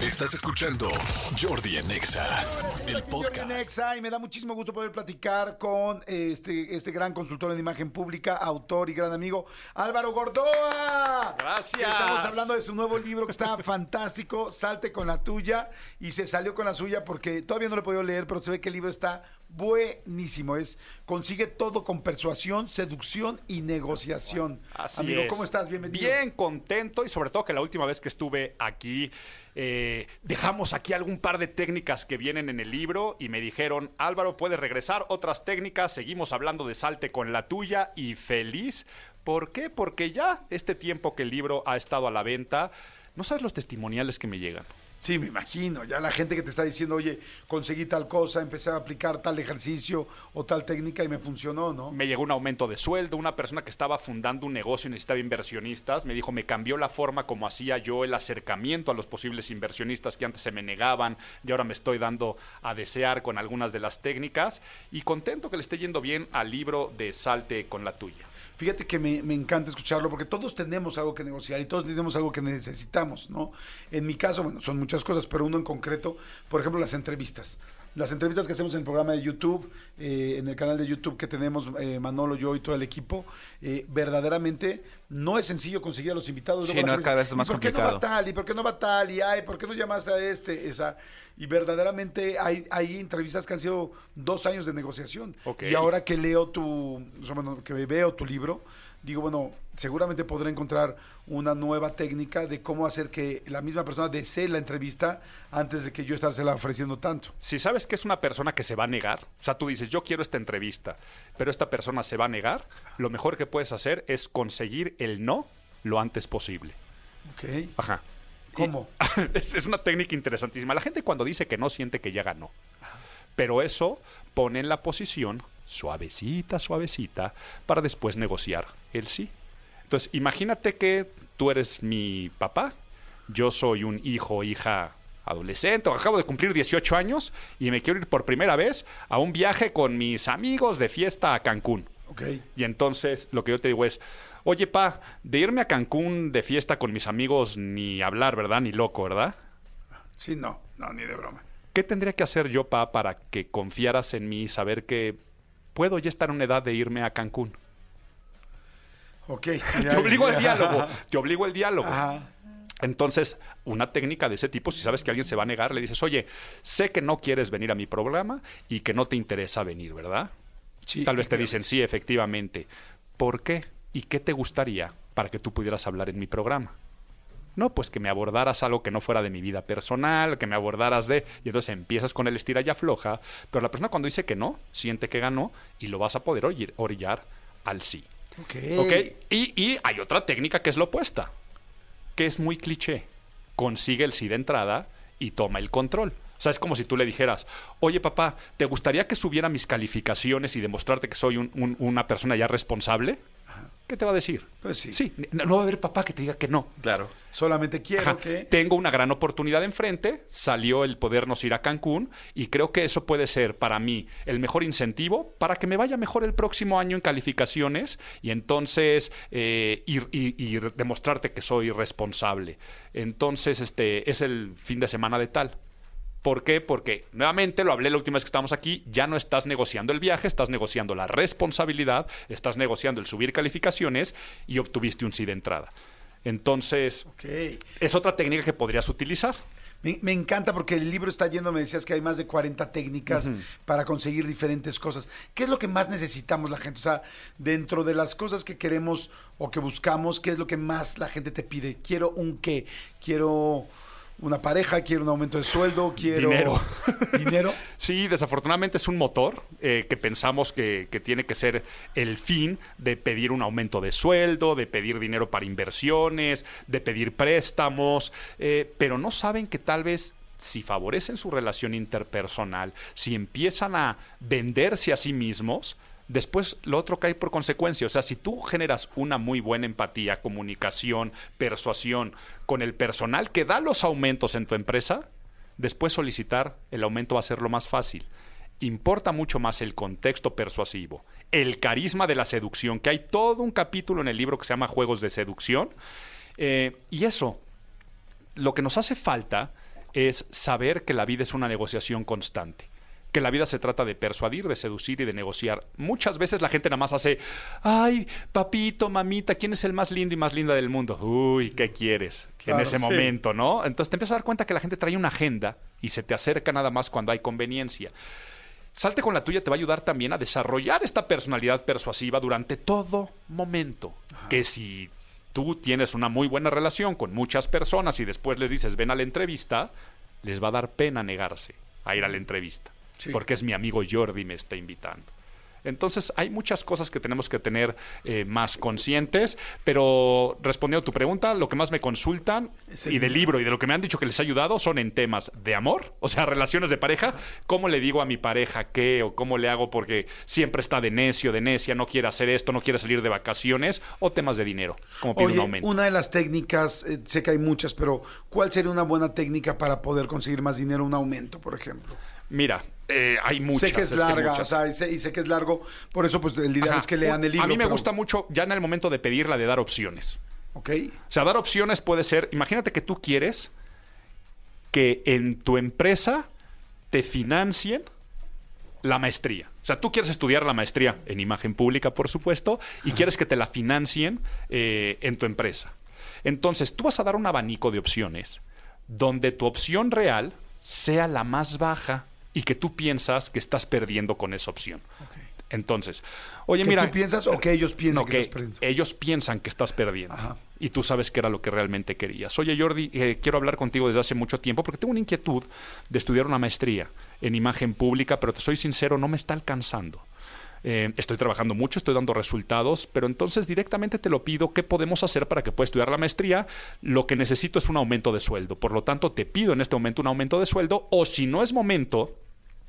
Estás escuchando Jordi en Exa, el podcast. Nexa, y me da muchísimo gusto poder platicar con este, este gran consultor en imagen pública, autor y gran amigo, Álvaro Gordoa. Gracias. Estamos hablando de su nuevo libro que está fantástico, Salte con la tuya, y se salió con la suya porque todavía no lo he podido leer, pero se ve que el libro está buenísimo. Es consigue todo con persuasión, seducción y negociación. Así Amigo, es. ¿cómo estás? Bienvenido. Bien contento y sobre todo que la última vez que estuve aquí eh, dejamos aquí algún par de técnicas que vienen en el libro y me dijeron, Álvaro, puedes regresar otras técnicas, seguimos hablando de salte con la tuya y feliz. ¿Por qué? Porque ya este tiempo que el libro ha estado a la venta, no sabes los testimoniales que me llegan. Sí, me imagino. Ya la gente que te está diciendo, oye, conseguí tal cosa, empecé a aplicar tal ejercicio o tal técnica y me funcionó, ¿no? me llegó un aumento de sueldo, una persona que estaba fundando un negocio y necesitaba inversionistas, me dijo, me cambió la forma como hacía yo el acercamiento a los posibles inversionistas que antes se me negaban y ahora me estoy dando a desear con algunas de las técnicas y contento que le esté yendo bien al libro de Salte con la tuya. Fíjate que me, encanta escucharlo porque todos tenemos algo que negociar y todos tenemos algo que necesitamos, ¿no? En mi caso, bueno, son muchas cosas, pero uno en concreto, por ejemplo, las entrevistas. Las entrevistas que hacemos en el programa de YouTube, eh, en el canal de YouTube que tenemos eh, Manolo, yo y todo el equipo, eh, verdaderamente no es sencillo conseguir a los invitados. Sí, no, cada vez es más ¿y por qué no va tal? ¿Y por qué no va tal? Y ay, ¿por qué no llamaste a este? Esa. Y verdaderamente hay, hay entrevistas que han sido dos años de negociación. Y ahora que leo tu, bueno, que veo tu libro, digo, bueno, seguramente podré encontrar una nueva técnica de cómo hacer que la misma persona desee la entrevista antes de que yo estársela ofreciendo tanto. Si sabes que es una persona que se va a negar, o sea, tú dices, yo quiero esta entrevista, pero esta persona se va a negar, lo mejor que puedes hacer es conseguir el no lo antes posible. ¿Ok? Ajá. ¿Cómo? es, es una técnica interesantísima. La gente cuando dice que no siente que ya ganó. Pero eso pone en la posición suavecita, suavecita, para después negociar el sí. Entonces, imagínate que tú eres mi papá, yo soy un hijo o hija adolescente, o acabo de cumplir 18 años y me quiero ir por primera vez a un viaje con mis amigos de fiesta a Cancún. ¿Ok? Y entonces lo que yo te digo es, oye, pa, de irme a Cancún de fiesta con mis amigos ni hablar, ¿verdad? Ni loco, ¿verdad? Sí, no, no, ni de broma. ¿Qué tendría que hacer yo, pa, para que confiaras en mí y saber que puedo ya estar en una edad de irme a Cancún? Ok. Te obligo al diálogo, te obligo al diálogo. Ajá. Entonces, una técnica de ese tipo, si sabes que alguien se va a negar, le dices, oye, sé que no quieres venir a mi programa y que no te interesa venir, ¿verdad? Sí, Tal vez te dicen, sí, efectivamente. ¿Por qué? ¿Y qué te gustaría para que tú pudieras hablar en mi programa? No, pues que me abordaras algo que no fuera de mi vida personal, que me abordaras de... Y entonces empiezas con el estira y afloja, pero la persona cuando dice que no, siente que ganó y lo vas a poder orillar al sí. Ok. ¿Ok? Y, y hay otra técnica que es la opuesta, que es muy cliché. Consigue el sí de entrada y toma el control. O sea, es como si tú le dijeras, oye papá, ¿te gustaría que subiera mis calificaciones y demostrarte que soy un- una persona ya responsable? ¿Qué te va a decir? Pues sí. Sí, no, no va a haber papá que te diga que no. Claro. Solamente quiero Ajá, que... Tengo una gran oportunidad enfrente, salió el podernos ir a Cancún y creo que eso puede ser para mí el mejor incentivo para que me vaya mejor el próximo año en calificaciones y entonces eh, ir, y- y demostrarte que soy responsable. Entonces, este es el fin de semana de tal. ¿Por qué? Porque nuevamente lo hablé la última vez que estábamos aquí, ya no estás negociando el viaje, estás negociando la responsabilidad, estás negociando el subir calificaciones y obtuviste un sí de entrada. Entonces, es otra técnica que podrías utilizar. Me, me encanta porque el libro está lleno, me decías que hay más de 40 técnicas para conseguir diferentes cosas. ¿Qué es lo que más necesitamos la gente? O sea, dentro de las cosas que queremos o que buscamos, ¿qué es lo que más la gente te pide? Quiero un qué, quiero una pareja, quiero un aumento de sueldo, quiero... Dinero. ¿Dinero? Sí, desafortunadamente es un motor eh, que pensamos que, que tiene que ser el fin de pedir un aumento de sueldo, de pedir dinero para inversiones, de pedir préstamos, eh, pero no saben que tal vez si favorecen su relación interpersonal, si empiezan a venderse a sí mismos, después lo otro cae por consecuencia. O sea, si tú generas una muy buena empatía, comunicación, persuasión con el personal que da los aumentos en tu empresa, después solicitar el aumento va a ser lo más fácil. Importa mucho más el contexto persuasivo, el carisma de la seducción, que hay todo un capítulo en el libro que se llama Juegos de Seducción. Eh, y eso, lo que nos hace falta es saber que la vida es una negociación constante. Que la vida se trata de persuadir, de seducir y de negociar. Muchas veces la gente nada más hace, ay, papito, mamita, ¿quién es el más lindo y más linda del mundo? Uy, ¿qué quieres? Claro, en ese sí. momento, ¿no? Entonces te empiezas a dar cuenta que la gente trae una agenda y se te acerca nada más cuando hay conveniencia. Salte con la tuya te va a ayudar también a desarrollar esta personalidad persuasiva durante todo momento. Que si tú tienes una muy buena relación con muchas personas y después les dices ven a la entrevista, les va a dar pena negarse a ir a la entrevista. Sí. Porque es mi amigo Jordi me está invitando. Entonces hay muchas cosas que tenemos que tener eh, más conscientes, pero respondiendo a tu pregunta, lo que más me consultan y del libro y de lo que me han dicho que les ha ayudado son en temas de amor, o sea, relaciones de pareja, cómo le digo a mi pareja qué o cómo le hago porque siempre está de necio, de necia, no quiere hacer esto, no quiere salir de vacaciones, o temas de dinero, como pide un Oye, aumento. una de las técnicas, eh, sé que hay muchas, pero ¿cuál sería una buena técnica para poder conseguir más dinero, un aumento, por ejemplo? Mira, eh, hay muchas. sé que es larga, muchas. o sea, y sé, y sé que es largo, por eso pues el ideal Ajá. es que lean el libro. A mí me pero- gusta mucho ya en el momento de pedirla de dar opciones. ¿Ok? O sea, dar opciones puede ser, imagínate que tú quieres que en tu empresa te financien la maestría. O sea, tú quieres estudiar la maestría en imagen pública, por supuesto, y quieres que te la financien eh, en tu empresa. Entonces, tú vas a dar un abanico de opciones donde tu opción real sea la más baja y que tú piensas que estás perdiendo con esa opción. Entonces, oye, ¿Que mira. tú piensas o que ellos piensan No, que que estás perdiendo? ellos piensan que estás perdiendo. Ajá. Y tú sabes que era lo que realmente querías. Oye, Jordi, eh, quiero hablar contigo desde hace mucho tiempo porque tengo una inquietud de estudiar una maestría en imagen pública, pero te soy sincero, no me está alcanzando. Eh, estoy trabajando mucho, estoy dando resultados, pero entonces directamente te lo pido, ¿qué podemos hacer para que puedas estudiar la maestría? Lo que necesito es un aumento de sueldo. Por lo tanto, te pido en este momento un aumento de sueldo, o si no es momento,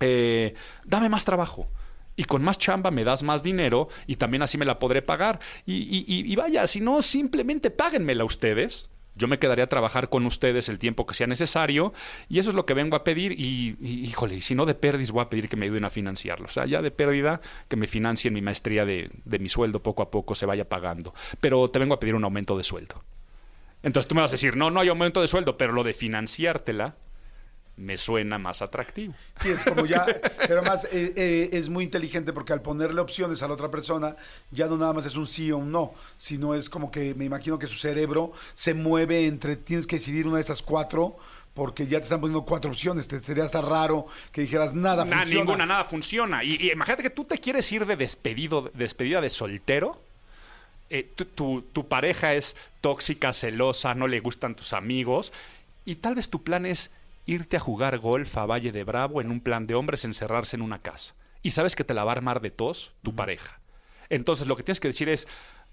eh, dame más trabajo. Y con más chamba me das más dinero y también así me la podré pagar. Y, y- vaya, si no, simplemente páguenmela ustedes. Yo me quedaré a trabajar con ustedes el tiempo que sea necesario y eso es lo que vengo a pedir y, híjole, si no de pérdida voy a pedir que me ayuden a financiarlo. O sea, ya de pérdida que me financien mi maestría de, de mi sueldo poco a poco se vaya pagando. Pero te vengo a pedir un aumento de sueldo. Entonces tú me vas a decir, no, no hay aumento de sueldo, pero lo de financiártela me suena más atractivo. Sí, es como ya, pero además eh, eh, es muy inteligente porque al ponerle opciones a la otra persona, ya no nada más es un sí o un no, sino es como que me imagino que su cerebro se mueve entre, tienes que decidir una de estas cuatro, porque ya te están poniendo cuatro opciones, te sería hasta raro que dijeras nada Na- funciona. ninguna, nada funciona. Y, y imagínate que tú te quieres ir de despedido, despedida de soltero. eh, tu, tu- tu pareja es tóxica, celosa, no le gustan tus amigos. Y tal vez tu plan es irte a jugar golf a Valle de Bravo en un plan de hombres, encerrarse en una casa. Y sabes que te la va a armar de tos tu pareja. Entonces lo que tienes que decir es,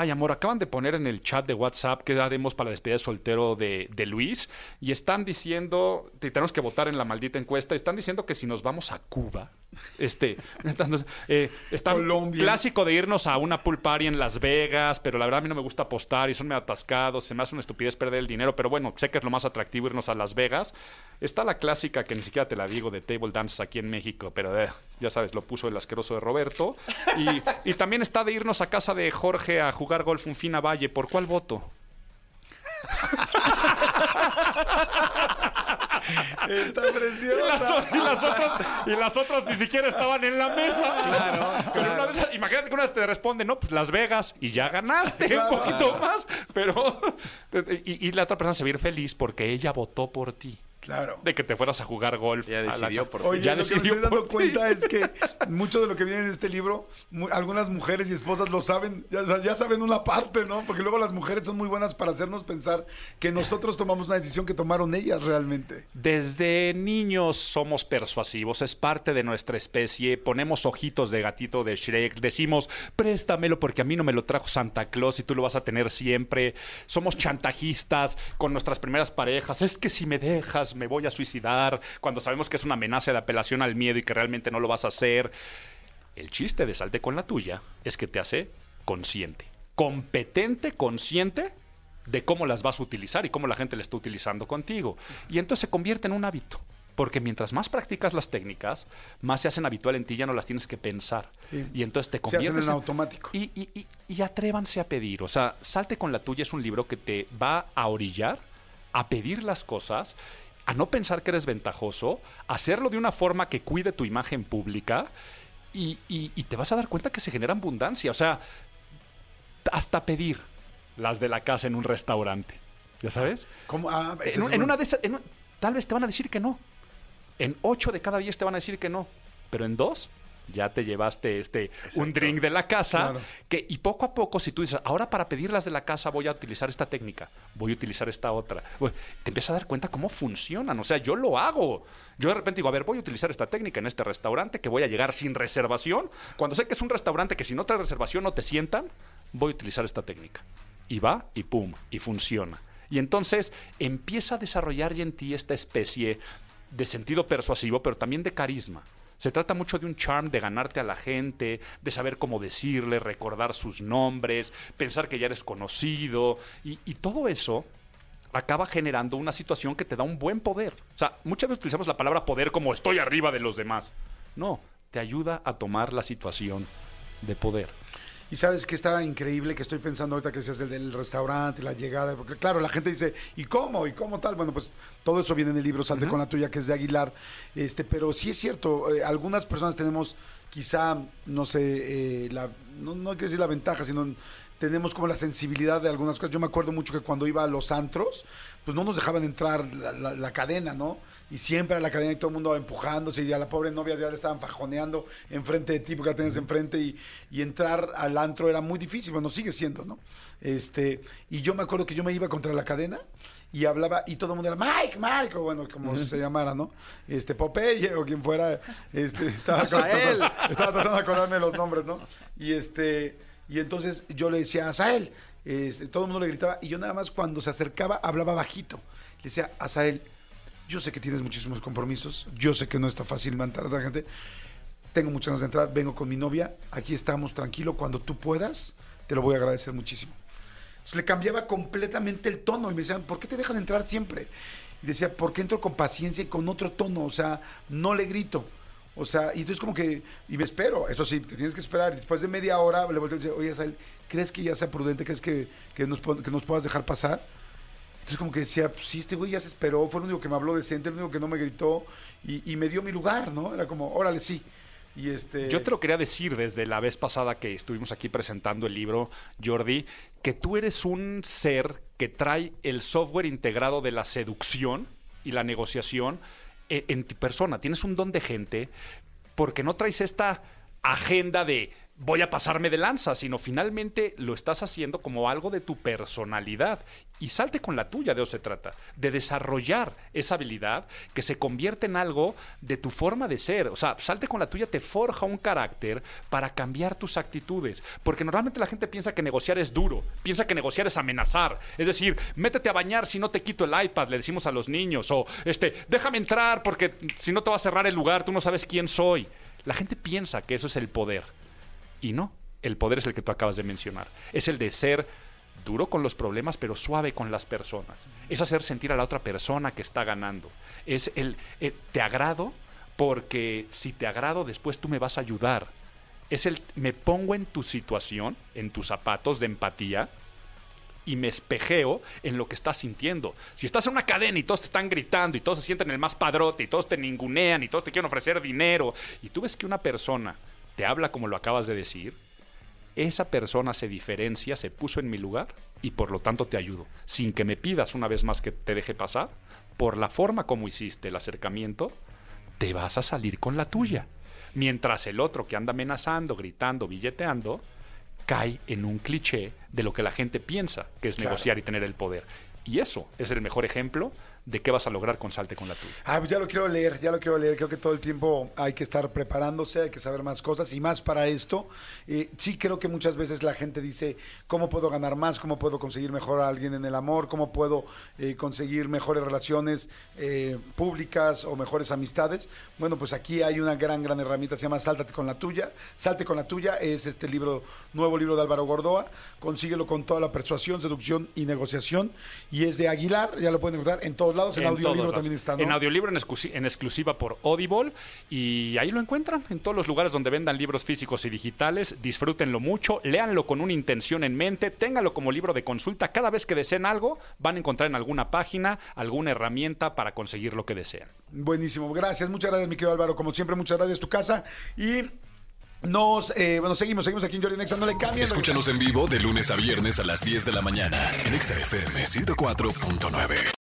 ay amor, acaban de poner en el chat de WhatsApp que haremos para la despedida de soltero de, de Luis y están diciendo, te- tenemos que votar en la maldita encuesta, están diciendo que si nos vamos a Cuba, este, entonces, eh, está Colombia. clásico de irnos a una pool party en Las Vegas, pero la verdad a mí no me gusta apostar y son medio atascados, se me hace una estupidez perder el dinero, pero bueno, sé que es lo más atractivo irnos a Las Vegas. Está la clásica que ni siquiera te la digo de table dances aquí en México, pero eh, ya sabes, lo puso el asqueroso de Roberto. Y, y también está de irnos a casa de Jorge a jugar golf un fin a Valle. ¿Por cuál voto? Está Y las, preciosa. y las otras, y las otras ni siquiera estaban en la mesa. Una de esas- imagínate que una vez te responde, no, pues Las Vegas, y ya ganaste Claro. un poquito más. Pero. Y, y la otra persona se va a ir feliz porque ella votó por ti. Claro. De que te fueras a jugar golf. Ya a la decidió ca- por Oye, ya lo que me decidió estoy dando cuenta es que mucho de lo que viene en este libro, algunas mujeres y esposas lo saben, ya saben una parte, ¿no? Porque luego las mujeres son muy buenas para hacernos pensar que nosotros tomamos una decisión que tomaron ellas realmente. Desde niños somos persuasivos, es parte de nuestra especie. Ponemos ojitos de gatito de Shrek, decimos, préstamelo porque a mí no me lo trajo Santa Claus y tú lo vas a tener siempre. Somos chantajistas con nuestras primeras parejas. Es que si me dejas, me voy a suicidar. Cuando sabemos que es una amenaza de apelación al miedo y que realmente no lo vas a hacer. El chiste de salte con la tuya es que te hace consciente, competente, consciente de cómo las vas a utilizar y cómo la gente la está utilizando contigo. Y entonces se convierte en un hábito. Porque mientras más practicas las técnicas, más se hacen habitual en ti, ya no las tienes que pensar. Sí. Y entonces te Se hacen conviertes en automático. Y, y- y- y atrévanse a pedir. O sea, Salte con la tuya es un libro que te va a orillar a pedir las cosas a no pensar que eres ventajoso, hacerlo de una forma que cuide tu imagen pública y, y- y te vas a dar cuenta que se genera abundancia. O sea, hasta pedir las de la casa en un restaurante. ¿Ya sabes? ¿Cómo? Ah, En, un- una de esas, en un- tal vez te van a decir que no. En ocho de cada diez te van a decir que no. Pero en dos ya te llevaste este un drink de la casa. Claro. Que, y poco a poco, si tú dices, ahora para pedir las de la casa voy a utilizar esta técnica, voy a utilizar esta otra, te empiezas a dar cuenta cómo funcionan. O sea, yo lo hago. Yo de repente digo, a ver, voy a utilizar esta técnica en este restaurante que voy a llegar sin reservación. Cuando sé que es un restaurante que si no traes reservación no te sientan, voy a utilizar esta técnica. Y va, y pum, y funciona. Y entonces empieza a desarrollar ya en ti esta especie de sentido persuasivo, pero también de carisma. Se trata mucho de un charm, de ganarte a la gente, de saber cómo decirle, recordar sus nombres, pensar que ya eres conocido. Y, todo eso acaba generando una situación que te da un buen poder. O sea, muchas veces utilizamos la palabra poder como estoy arriba de los demás. No, te ayuda a tomar la situación de poder. Y sabes que estaba increíble que estoy pensando ahorita que decías el del restaurante, la llegada, porque claro, la gente dice, ¿y cómo? ¿Y cómo tal? Bueno, pues todo eso viene en el libro Salte con la tuya, que es de Aguilar. Este, pero sí es cierto, eh, algunas personas tenemos quizá, no sé, eh, la, no, no quiero decir la ventaja, sino tenemos como la sensibilidad de algunas cosas. Yo me acuerdo mucho que cuando iba a los antros, pues no nos dejaban entrar la, la- la cadena, ¿no? Y siempre a la cadena y todo el mundo empujándose y a la pobre novia ya le estaban fajoneando enfrente de ti porque la tenías enfrente y, y entrar al antro era muy difícil, bueno, sigue siendo, ¿no? Este, y yo me acuerdo que yo me iba contra la cadena y hablaba y todo el mundo era Mike, Mike, o bueno, como se llamara, ¿no? Este, Popeye o quien fuera, este, estaba, Azael. estaba tratando de acordarme los nombres, ¿no? Y este, y entonces yo le decía, Azael, este, todo el mundo le gritaba y yo nada más cuando se acercaba hablaba bajito. Le decía, Azael, yo sé que tienes muchísimos compromisos, yo sé que no está fácil mantener a la gente, tengo muchas ganas de entrar, vengo con mi novia, aquí estamos, tranquilo, cuando tú puedas, te lo voy a agradecer muchísimo. Entonces le cambiaba completamente el tono y me decían, ¿por qué te dejan entrar siempre? Y decía, porque entro con paciencia y con otro tono, o sea, no le grito. O sea, y entonces como que, y me espero, eso sí, te tienes que esperar. Después de media hora le volteo y dice, oye, Azael, ¿crees que ya sea prudente? ¿Crees que, que, nos, que nos puedas dejar pasar? Entonces como que decía, pues, sí, este güey ya se esperó, fue el único que me habló decente, el único que no me gritó y, y me dio mi lugar, ¿no? Era como, órale, sí. Y este... Yo te lo quería decir desde la vez pasada que estuvimos aquí presentando el libro, Jordi, que tú eres un ser que trae el software integrado de la seducción y la negociación en, en tu persona. Tienes un don de gente porque no traes esta agenda de voy a pasarme de lanza, sino finalmente lo estás haciendo como algo de tu personalidad. Y salte con la tuya, de eso se trata, de desarrollar esa habilidad que se convierte en algo de tu forma de ser. O sea, salte con la tuya te forja un carácter para cambiar tus actitudes. Porque normalmente la gente piensa que negociar es duro, piensa que negociar es amenazar. Es decir, métete a bañar si no te quito el iPad, le decimos a los niños. O, este, déjame entrar porque si no te va a cerrar el lugar, tú no sabes quién soy. La gente piensa que eso es el poder. Y no, el poder es el que tú acabas de mencionar. Es el de ser duro con los problemas, pero suave con las personas. Es hacer sentir a la otra persona que está ganando. Es el, eh, te agrado porque si te agrado después tú me vas a ayudar. Es el me pongo en tu situación, en tus zapatos de empatía y me espejeo en lo que estás sintiendo. Si estás en una cadena y todos te están gritando y todos se sienten el más padrote y todos te ningunean y todos te quieren ofrecer dinero y tú ves que una persona te habla como lo acabas de decir, esa persona se diferencia, se puso en mi lugar y por lo tanto te ayudo. Sin que me pidas una vez más que te deje pasar, por la forma como hiciste el acercamiento, te vas a salir con la tuya. Mientras el otro que anda amenazando, gritando, billeteando, cae en un cliché de lo que la gente piensa que es Claro. negociar y tener el poder. Y eso es el mejor ejemplo de qué vas a lograr con Salte con la tuya. Ah, pues ya lo quiero leer, ya lo quiero leer. Creo que todo el tiempo hay que estar preparándose, hay que saber más cosas y más para esto. Eh, sí creo que muchas veces la gente dice, ¿cómo puedo ganar más? ¿Cómo puedo conseguir mejor a alguien en el amor? ¿Cómo puedo eh, conseguir mejores relaciones eh, públicas o mejores amistades? Bueno, pues aquí hay una gran, gran herramienta, se llama Sáltate con la tuya. Salte con la tuya es este libro, nuevo libro de Álvaro Gordoa. Consíguelo con toda la persuasión, seducción y negociación. Y es de Aguilar, ya lo pueden encontrar en todos lados. En, audiolibro también está, ¿no? En audiolibro en, exclusi- en exclusiva por Audible. Y ahí lo encuentran en todos los lugares donde vendan libros físicos y digitales. Disfrútenlo mucho, léanlo con una intención en mente, ténganlo como libro de consulta. Cada vez que deseen algo, van a encontrar en alguna página alguna herramienta para conseguir lo que desean. Buenísimo, gracias, muchas gracias, mi querido Álvaro. Como siempre, muchas gracias, tu casa. Y nos, eh, bueno, seguimos, seguimos aquí en Jordi Nexa, no le cambien. Escúchanos en vivo de lunes a viernes a las 10 de la mañana en Exa FM 104.9.